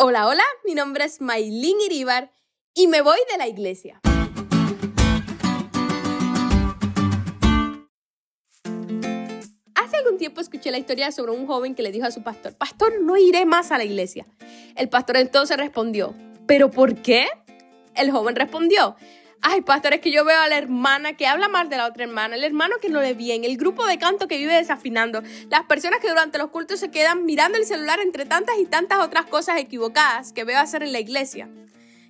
Hola, hola, mi nombre es Maylin Iribar y me voy de la iglesia. Hace algún tiempo escuché la historia sobre un joven que le dijo a su pastor, Pastor, no iré más a la iglesia. El pastor entonces respondió, ¿pero por qué? El joven respondió, Ay, pastor, es que yo veo a la hermana que habla mal de la otra hermana, el hermano que no le bien, el grupo de canto que vive desafinando, las personas que durante los cultos se quedan mirando el celular entre tantas y tantas otras cosas equivocadas que veo hacer en la iglesia.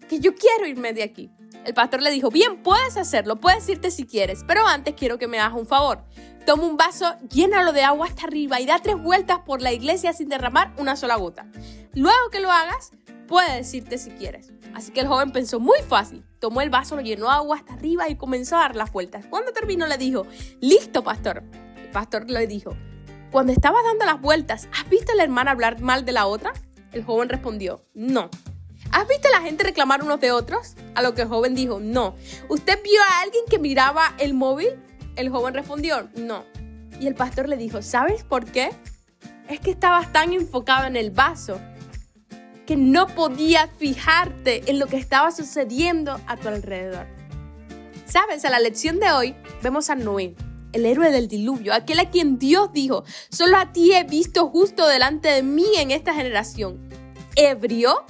Que yo quiero irme de aquí. El pastor le dijo, bien, puedes hacerlo, puedes irte si quieres, pero antes quiero que me hagas un favor. Toma un vaso, llénalo de agua hasta arriba y da tres vueltas por la iglesia sin derramar una sola gota. Luego que lo hagas, puedes irte si quieres. Así que el joven pensó muy fácil. Tomó el vaso, lo llenó agua hasta arriba y comenzó a dar las vueltas. Cuando terminó le dijo, listo, pastor. El pastor le dijo, cuando estabas dando las vueltas, ¿has visto a la hermana hablar mal de la otra? El joven respondió, no. ¿Has visto a la gente reclamar unos de otros? A lo que el joven dijo, no. ¿Usted vio a alguien que miraba el móvil? El joven respondió, no. Y el pastor le dijo, ¿sabes por qué? Es que estabas tan enfocado en el vaso que no podías fijarte en lo que estaba sucediendo a tu alrededor. Sabes, a la lección de hoy vemos a Noé, el héroe del diluvio, aquel a quien Dios dijo, solo a ti he visto justo delante de mí en esta generación. ¿Ebrio?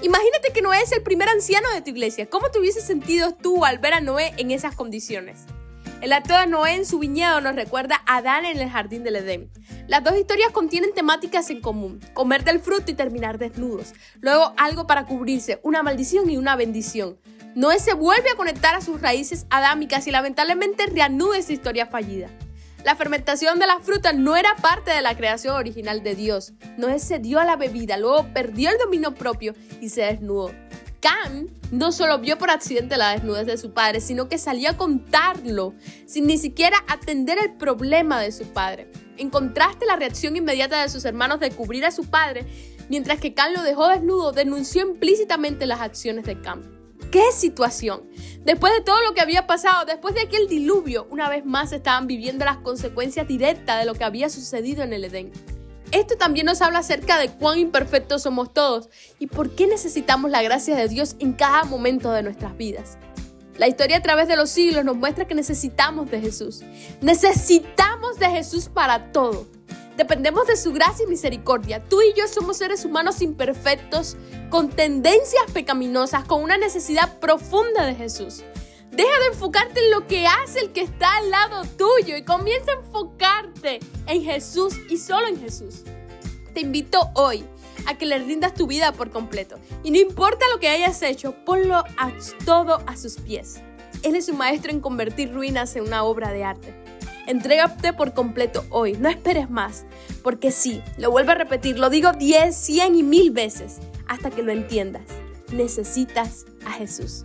Imagínate que Noé es el primer anciano de tu iglesia. ¿Cómo te hubieses sentido tú al ver a Noé en esas condiciones? El acto de Noé en su viñedo nos recuerda a Adán en el jardín del Edén. Las dos historias contienen temáticas en común, comer del fruto y terminar desnudos. Luego algo para cubrirse, una maldición y una bendición. Noé se vuelve a conectar a sus raíces adámicas y lamentablemente reanuda esa historia fallida. La fermentación de la fruta no era parte de la creación original de Dios. Noé se dio a la bebida, luego perdió el dominio propio y se desnudó. Cam no solo vio por accidente la desnudez de su padre, sino que salió a contarlo sin ni siquiera atender el problema de su padre. En contraste, la reacción inmediata de sus hermanos de cubrir a su padre, mientras que Cam lo dejó desnudo, denunció implícitamente las acciones de Cam. ¡Qué situación! Después de todo lo que había pasado, después de aquel diluvio, una vez más estaban viviendo las consecuencias directas de lo que había sucedido en el Edén. Esto también nos habla acerca de cuán imperfectos somos todos y por qué necesitamos la gracia de Dios en cada momento de nuestras vidas. La historia a través de los siglos nos muestra que necesitamos de Jesús. Necesitamos de Jesús para todo. Dependemos de su gracia y misericordia. Tú y yo somos seres humanos imperfectos, con tendencias pecaminosas, con una necesidad profunda de Jesús. Deja de enfocarte en lo que hace el que está al lado tuyo y comienza a enfocarte en Jesús y solo en Jesús. Te invito hoy a que le rindas tu vida por completo. Y no importa lo que hayas hecho, ponlo a todo a sus pies. Él es un maestro en convertir ruinas en una obra de arte. Entrégate por completo hoy, no esperes más, porque sí, lo vuelvo a repetir, lo digo 10, 100 y mil veces hasta que lo entiendas. Necesitas a Jesús.